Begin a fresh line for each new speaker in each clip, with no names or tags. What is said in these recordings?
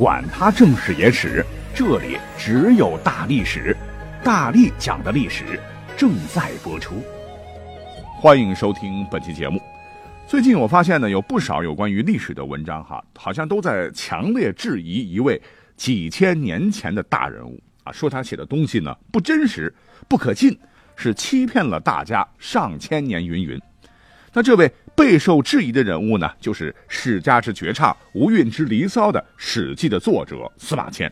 管他正史野史。这里只有大历史，大力讲的历史正在播出。
欢迎收听本期节目。最近我发现呢，有不少有关于历史的文章，哈，好像都在强烈质疑一位几千年前的大人物啊，说他写的东西呢不真实、不可信，是欺骗了大家上千年，云云。那这位备受质疑的人物呢，就是史家之绝唱、无韵之离骚的《史记》的作者司马迁。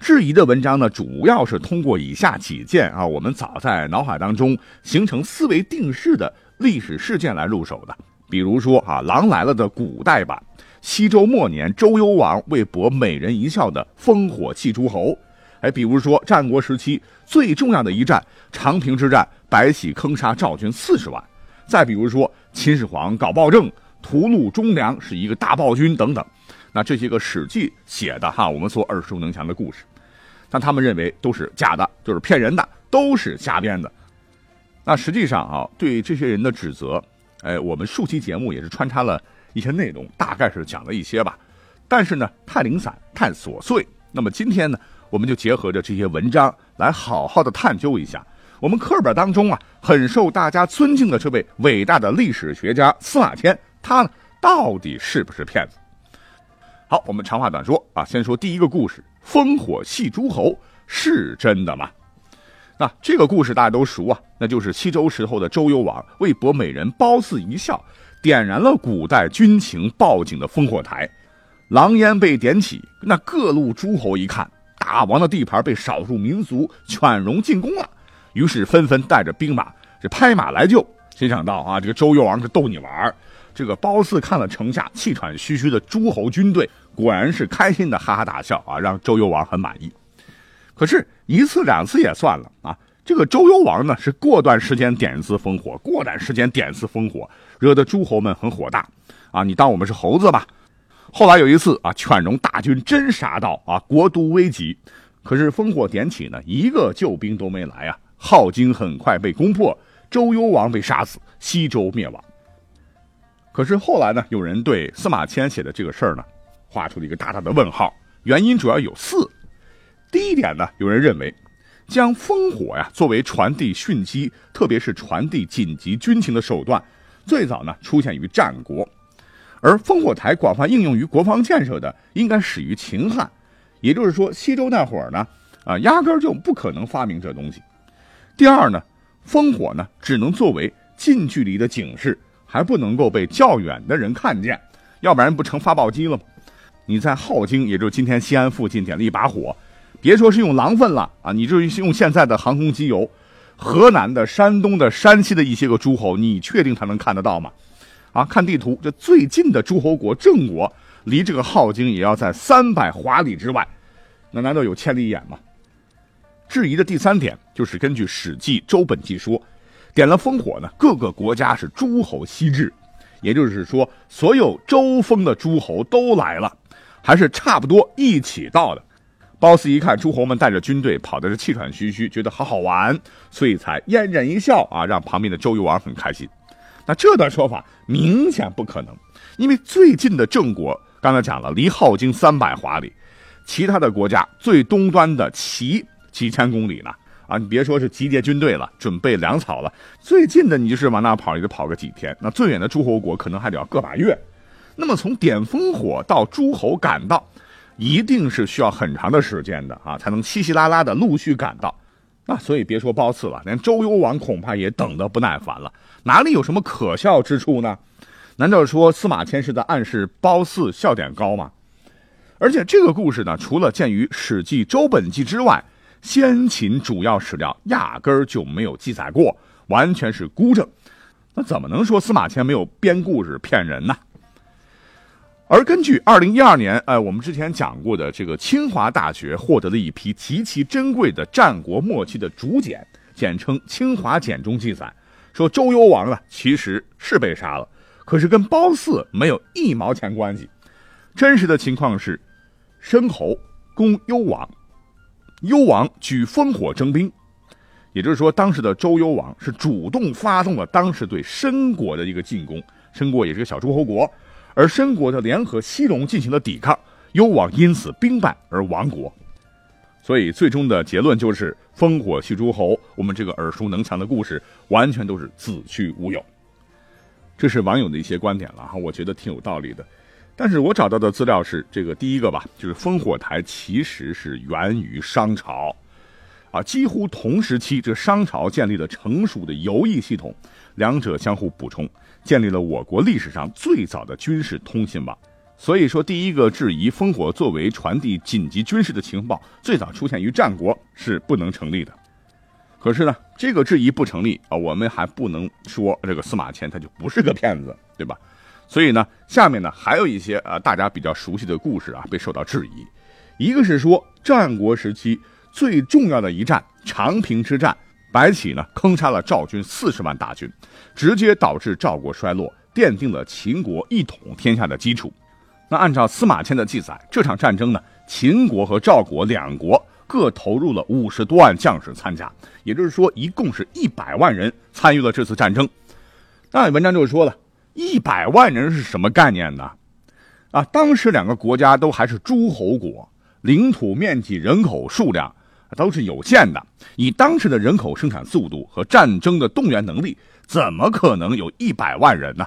质疑的文章呢，主要是通过以下几件啊，我们早在脑海当中形成思维定式的历史事件来入手的。比如说啊，《狼来了》的古代版，西周末年周幽王为博美人一笑的烽火戏诸侯。哎，比如说战国时期最重要的一战长平之战，白起坑杀赵军四十万。再比如说秦始皇搞暴政，屠戮忠良，是一个大暴君等等。那这些个《史记》写的哈，我们所耳熟能详的故事。但他们认为都是假的，就是骗人的，都是瞎编的。那实际上啊，对这些人的指责，哎，我们数期节目也是穿插了一些内容，大概是讲了一些吧。但是呢，太零散，太琐碎。那么今天呢，我们就结合着这些文章来好好的探究一下，我们课本当中啊很受大家尊敬的这位伟大的历史学家司马迁，他呢到底是不是骗子？好，我们长话短说啊，先说第一个故事。烽火戏诸侯是真的吗？那这个故事大家都熟啊，那就是西周时候的周幽王为博美人褒姒一笑，点燃了古代军情报警的烽火台，狼烟被点起，那各路诸侯一看，大王的地盘被少数民族犬戎进攻了，于是纷纷带着兵马这拍马来救。谁想到啊，这个周幽王是逗你玩这个褒姒看了城下气喘吁吁的诸侯军队。果然是开心的哈哈大笑啊，让周幽王很满意。可是，一次两次也算了啊。这个周幽王呢，是过段时间点一次烽火，过段时间点一次烽火，惹得诸侯们很火大啊。你当我们是猴子吧？后来有一次啊，犬戎大军真杀到啊，国都危急。可是烽火点起呢，一个救兵都没来啊。镐京很快被攻破，周幽王被杀死，西周灭亡。可是后来呢，有人对司马迁写的这个事儿呢？画出了一个大大的问号，原因主要有四。第一点呢，有人认为，将烽火呀作为传递讯息，特别是传递紧急军情的手段，最早呢出现于战国，而烽火台广泛应用于国防建设的，应该始于秦汉。也就是说，西周那会儿呢，啊，压根儿就不可能发明这东西。第二呢，烽火呢只能作为近距离的警示，还不能够被较远的人看见，要不然不成发报机了吗？你在镐京，也就是今天西安附近点了一把火，别说是用狼粪了啊，你就是用现在的航空机油，河南的、山东的、山西的一些个诸侯，你确定他能看得到吗？啊，看地图，这最近的诸侯国郑国，离这个镐京也要在三百华里之外，那难道有千里眼吗？质疑的第三点就是根据《史记·周本纪》说，点了烽火呢，各个国家是诸侯西至，也就是说，所有周封的诸侯都来了。还是差不多一起到的。褒姒一看诸侯们带着军队跑的是气喘吁吁，觉得好好玩，所以才嫣然一笑啊，让旁边的周幽王很开心。那这段说法明显不可能，因为最近的郑国刚才讲了，离镐京三百华里，其他的国家最东端的齐 几千公里呢啊，你别说是集结军队了，准备粮草了，最近的你就是往那跑也得跑个几天，那最远的诸侯国可能还得要个把月。那么从点烽火到诸侯赶到，一定是需要很长的时间的啊，才能稀稀拉拉的陆续赶到。那所以别说褒姒了，连周幽王恐怕也等得不耐烦了。哪里有什么可笑之处呢？难道说司马迁是在暗示褒姒笑点高吗？而且这个故事呢，除了见于《史记·周本纪》之外，先秦主要史料压根儿就没有记载过，完全是孤证。那怎么能说司马迁没有编故事骗人呢？而根据二零一二年，呃，我们之前讲过的这个清华大学获得了一批极其珍贵的战国末期的竹简，简称《清华简》中记载，说周幽王呢其实是被杀了，可是跟褒姒没有一毛钱关系。真实的情况是，申侯攻幽王，幽王举烽火征兵，也就是说，当时的周幽王是主动发动了当时对申国的一个进攻，申国也是个小诸侯国。而申国的联合西戎进行了抵抗，幽王因此兵败而亡国，所以最终的结论就是烽火戏诸侯。我们这个耳熟能详的故事完全都是子虚乌有。这是网友的一些观点了哈，我觉得挺有道理的。但是我找到的资料是这个第一个吧，就是烽火台其实是源于商朝，啊，几乎同时期，这商朝建立了成熟的游艺系统，两者相互补充。建立了我国历史上最早的军事通信网，所以说第一个质疑烽火作为传递紧急军事的情报最早出现于战国是不能成立的。可是呢，这个质疑不成立啊，我们还不能说这个司马迁他就不是个骗子，对吧？所以呢，下面呢还有一些啊大家比较熟悉的故事啊被受到质疑，一个是说战国时期最重要的一战长平之战。白起呢，坑杀了赵军四十万大军，直接导致赵国衰落，奠定了秦国一统天下的基础。那按照司马迁的记载，这场战争呢，秦国和赵国两国各投入了五十多万将士参加，也就是说，一共是一百万人参与了这次战争。那文章就是说了，一百万人是什么概念呢？啊，当时两个国家都还是诸侯国，领土面积、人口数量。都是有限的，以当时的人口生产速度和战争的动员能力，怎么可能有一百万人呢？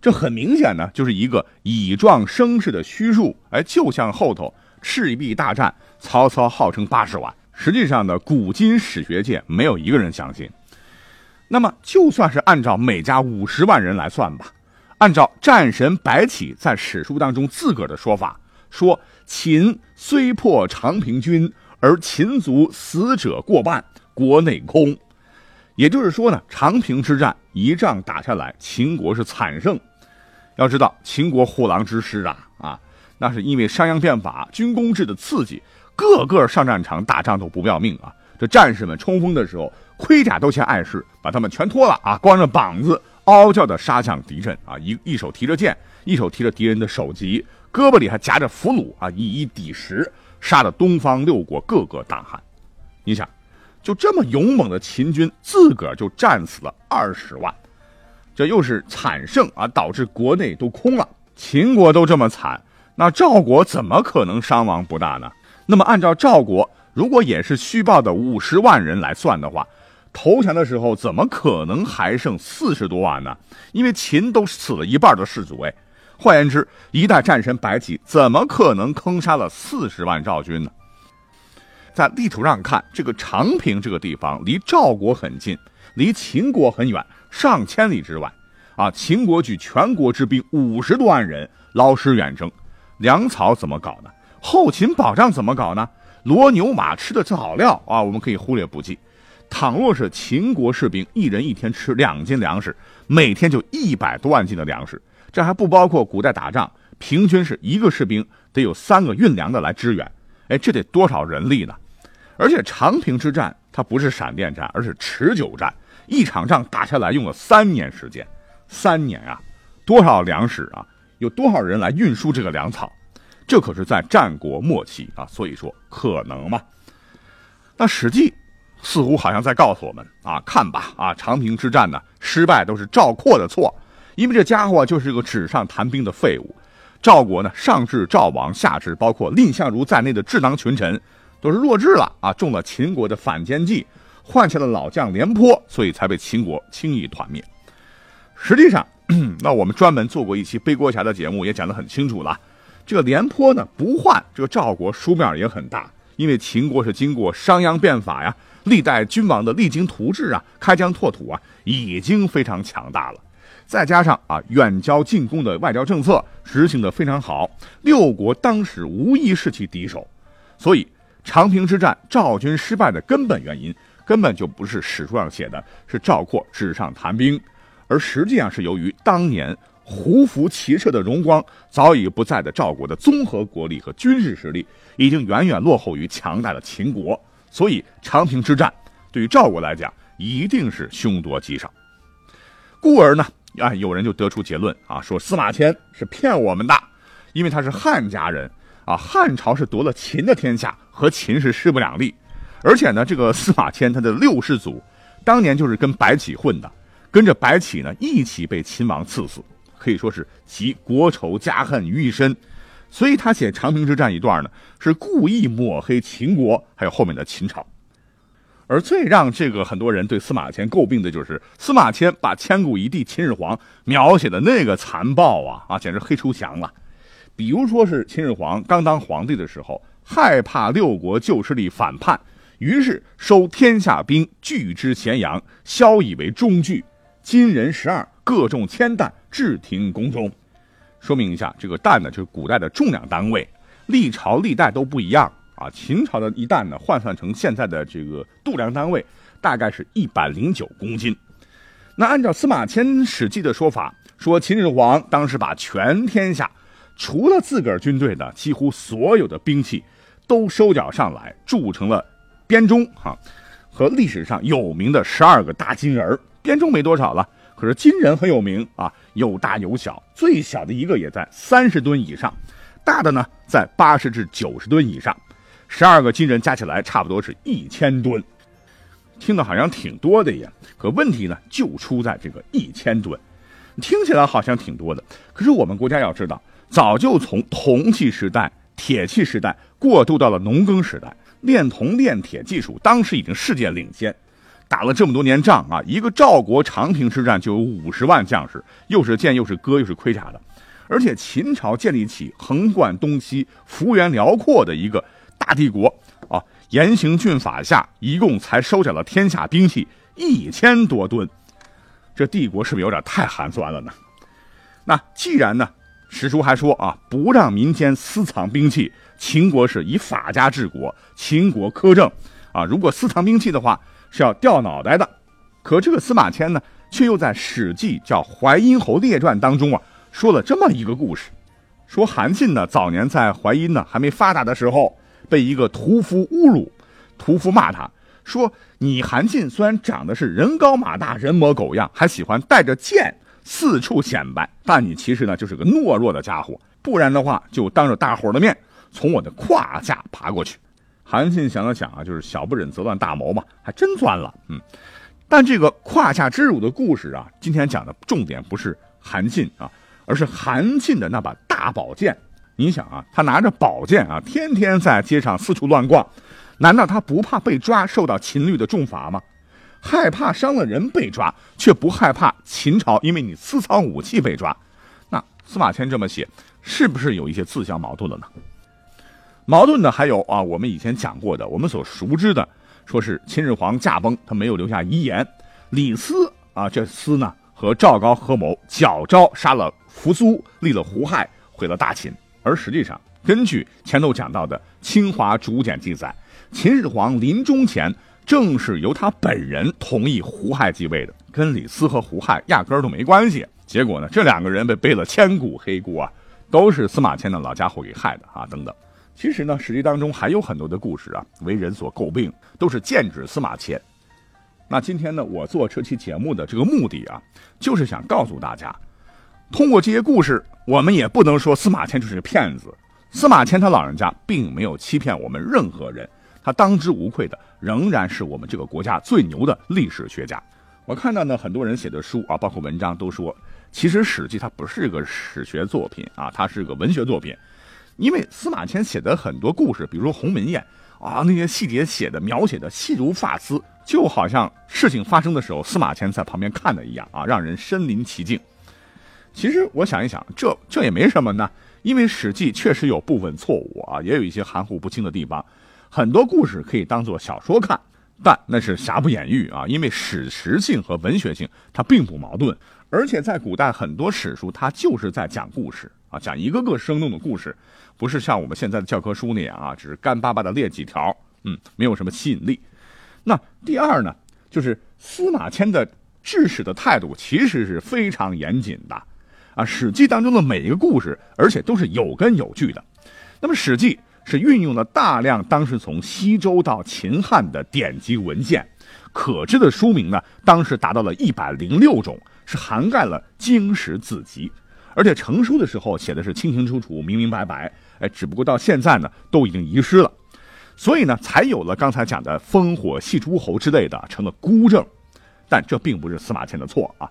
这很明显呢，就是一个以壮声势的虚数。哎，就像后头赤壁大战，曹操号称八十万，实际上呢，古今史学界没有一个人相信。那么，就算是按照每家五十万人来算吧，按照战神白起在史书当中自个儿的说法，说秦虽破长平军。而秦族死者过半，国内空，也就是说呢，长平之战一仗打下来，秦国是惨胜。要知道，秦国虎狼之师啊啊，那是因为商鞅变法、军功制的刺激，个个上战场打仗都不要命啊。这战士们冲锋的时候，盔甲都嫌碍事，把他们全脱了啊，光着膀子嗷嗷叫的杀向敌阵啊，一一手提着剑，一手提着敌人的首级，胳膊里还夹着俘虏啊，以一抵十。杀的东方六国个个大汗，你想，就这么勇猛的秦军，自个儿就战死了二十万，这又是惨胜啊，导致国内都空了。秦国都这么惨，那赵国怎么可能伤亡不大呢？那么按照赵国如果也是虚报的五十万人来算的话，投降的时候怎么可能还剩四十多万呢？因为秦都死了一半的士卒哎。换言之，一代战神白起怎么可能坑杀了四十万赵军呢？在地图上看，这个长平这个地方离赵国很近，离秦国很远，上千里之外。啊，秦国举全国之兵五十多万人劳师远征，粮草怎么搞呢？后勤保障怎么搞呢？骡牛马吃的草料啊，我们可以忽略不计。倘若是秦国士兵一人一天吃两斤粮食，每天就一百多万斤的粮食。这还不包括古代打仗，平均是一个士兵得有三个运粮的来支援，哎，这得多少人力呢？而且长平之战它不是闪电战，而是持久战，一场仗打下来用了三年时间，三年啊，多少粮食啊？有多少人来运输这个粮草？这可是在战国末期啊，所以说可能吗？那史记似乎好像在告诉我们啊，看吧啊，长平之战呢失败都是赵括的错。因为这家伙就是个纸上谈兵的废物，赵国呢，上至赵王，下至包括蔺相如在内的智囊群臣，都是弱智了啊，中了秦国的反间计，换下了老将廉颇，所以才被秦国轻易团灭。实际上，那我们专门做过一期背锅侠的节目，也讲得很清楚了。这个廉颇呢，不换这个赵国输面也很大，因为秦国是经过商鞅变法呀，历代君王的励精图治啊，开疆拓土啊，已经非常强大了。再加上啊，远交近攻的外交政策执行的非常好，六国当时无疑是其敌手，所以长平之战赵军失败的根本原因，根本就不是史书上写的，是赵括纸上谈兵，而实际上是由于当年胡服骑射的荣光早已不在的赵国的综合国力和军事实力，已经远远落后于强大的秦国。所以长平之战对于赵国来讲，一定是凶多吉少。故而呢，啊，有人就得出结论啊，说司马迁是骗我们的，因为他是汉家人啊，汉朝是夺了秦的天下，和秦是势不两立。而且呢，这个司马迁他的六世祖，当年就是跟白起混的，跟着白起呢一起被秦王赐死。可以说是集国仇家恨于一身，所以他写长平之战一段呢，是故意抹黑秦国，还有后面的秦朝。而最让这个很多人对司马迁诟病的就是司马迁把千古一帝秦始皇描写的那个残暴啊啊，简直黑出翔了。比如说是秦始皇刚当皇帝的时候，害怕六国旧势力反叛，于是收天下兵拒之咸阳，萧以为中据，金人十二。各重千担，置廷宫中。说明一下，这个担呢，就是古代的重量单位，历朝历代都不一样啊。秦朝的一担呢，换算成现在的这个度量单位，大概是一百零九公斤。那按照司马迁《史记》的说法，说秦始皇当时把全天下除了自个儿军队的几乎所有的兵器都收缴上来，铸成了编钟哈，和历史上有名的十二个大金人儿编钟没多少了。可是金人很有名啊，有大有小，最小的一个也在三十吨以上，大的呢在八十至九十吨以上，十二个金人加起来差不多是一千吨，听着好像挺多的呀。可问题呢就出在这个一千吨，听起来好像挺多的，可是我们国家要知道，早就从铜器时代、铁器时代过渡到了农耕时代，炼铜炼铁技术当时已经世界领先。打了这么多年仗啊，一个赵国长平之战就有五十万将士，又是剑又是戈又是盔甲的，而且秦朝建立起横贯东西、幅员辽阔的一个大帝国啊，严刑峻法下，一共才收缴了天下兵器一千多吨，这帝国是不是有点太寒酸了呢？那既然呢，史书还说啊，不让民间私藏兵器，秦国是以法家治国，秦国苛政啊，如果私藏兵器的话。是要掉脑袋的，可这个司马迁呢，却又在《史记》叫《淮阴侯列传》当中啊，说了这么一个故事：说韩信呢，早年在淮阴呢还没发达的时候，被一个屠夫侮辱，屠夫骂他说：“你韩信虽然长得是人高马大、人模狗样，还喜欢带着剑四处显摆，但你其实呢就是个懦弱的家伙，不然的话就当着大伙的面从我的胯下爬过去。”韩信想了想啊，就是小不忍则乱大谋嘛，还真钻了。嗯，但这个胯下之辱的故事啊，今天讲的重点不是韩信啊，而是韩信的那把大宝剑。你想啊，他拿着宝剑啊，天天在街上四处乱逛，难道他不怕被抓，受到秦律的重罚吗？害怕伤了人被抓，却不害怕秦朝因为你私藏武器被抓？那司马迁这么写，是不是有一些自相矛盾了呢？矛盾的还有啊，我们以前讲过的，我们所熟知的，说是秦始皇驾崩，他没有留下遗言。李斯啊，这厮呢和赵高合谋，矫诏杀了扶苏，立了胡亥，毁了大秦。而实际上，根据前头讲到的《清华竹简》记载，秦始皇临终前正是由他本人同意胡亥继位的，跟李斯和胡亥压根儿都没关系。结果呢，这两个人被背了千古黑锅啊，都是司马迁的老家伙给害的啊，等等。其实呢，史记当中还有很多的故事啊，为人所诟病，都是剑指司马迁。那今天呢，我做这期节目的这个目的啊，就是想告诉大家，通过这些故事，我们也不能说司马迁就是个骗子。司马迁他老人家并没有欺骗我们任何人，他当之无愧的仍然是我们这个国家最牛的历史学家。我看到呢，很多人写的书啊，包括文章都说，其实史记它不是一个史学作品啊，它是个文学作品。因为司马迁写的很多故事，比如说鸿门宴啊，那些细节写的描写的细如发丝，就好像事情发生的时候，司马迁在旁边看的一样啊，让人身临其境。其实我想一想，这这也没什么呢，因为《史记》确实有部分错误啊，也有一些含糊不清的地方，很多故事可以当做小说看，但那是瑕不掩瑜啊，因为史实性和文学性它并不矛盾，而且在古代很多史书它就是在讲故事。啊，讲一个个生动的故事，不是像我们现在的教科书那样啊，只是干巴巴的列几条，嗯，没有什么吸引力。那第二呢，就是司马迁的治史的态度其实是非常严谨的，啊，《史记》当中的每一个故事，而且都是有根有据的。那么，《史记》是运用了大量当时从西周到秦汉的典籍文献，可知的书名呢，当时达到了一百零六种，是涵盖了经史子集，而且成书的时候写的是清清楚楚、明明白白。哎，只不过到现在呢，都已经遗失了，所以呢，才有了刚才讲的烽火戏诸侯之类的，成了孤证。但这并不是司马迁的错啊。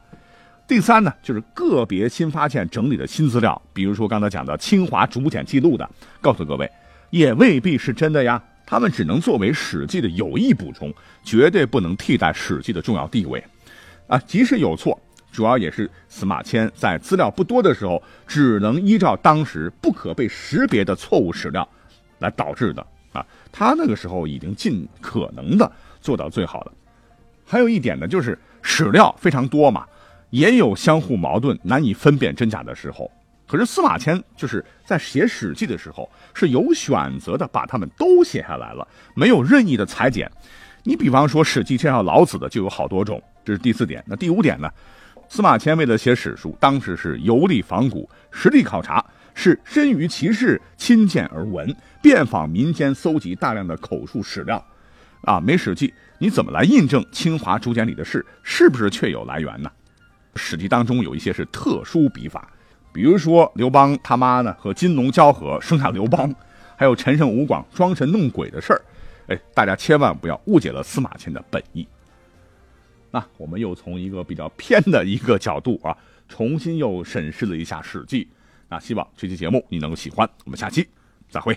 第三呢，就是个别新发现整理的新资料，比如说刚才讲的清华竹简记录的，告诉各位，也未必是真的呀。他们只能作为《史记》的有益补充，绝对不能替代《史记》的重要地位。啊，即使有错，主要也是司马迁在资料不多的时候，只能依照当时不可被识别的错误史料来导致的。啊，他那个时候已经尽可能的做到最好了。还有一点呢，就是史料非常多嘛，也有相互矛盾、难以分辨真假的时候。可是司马迁就是在写《史记》的时候是有选择的，把他们都写下来了，没有任意的裁剪。你比方说《史记》介绍老子的就有好多种，这是第四点。那第五点呢？司马迁为了写史书，当时是游历访古，实地考察，是身于其事，亲见而闻，遍访民间，搜集大量的口述史料。啊，没《史记》，你怎么来印证清华竹简里的事是不是确有来源呢？《史记》当中有一些是特殊笔法，比如说刘邦他妈呢和金龙交合生下刘邦，还有陈胜吴广装神弄鬼的事儿，哎，大家千万不要误解了司马迁的本意。那我们又从一个比较偏的一个角度啊，重新又审视了一下《史记》，那希望这期节目你能够喜欢，我们下期再会。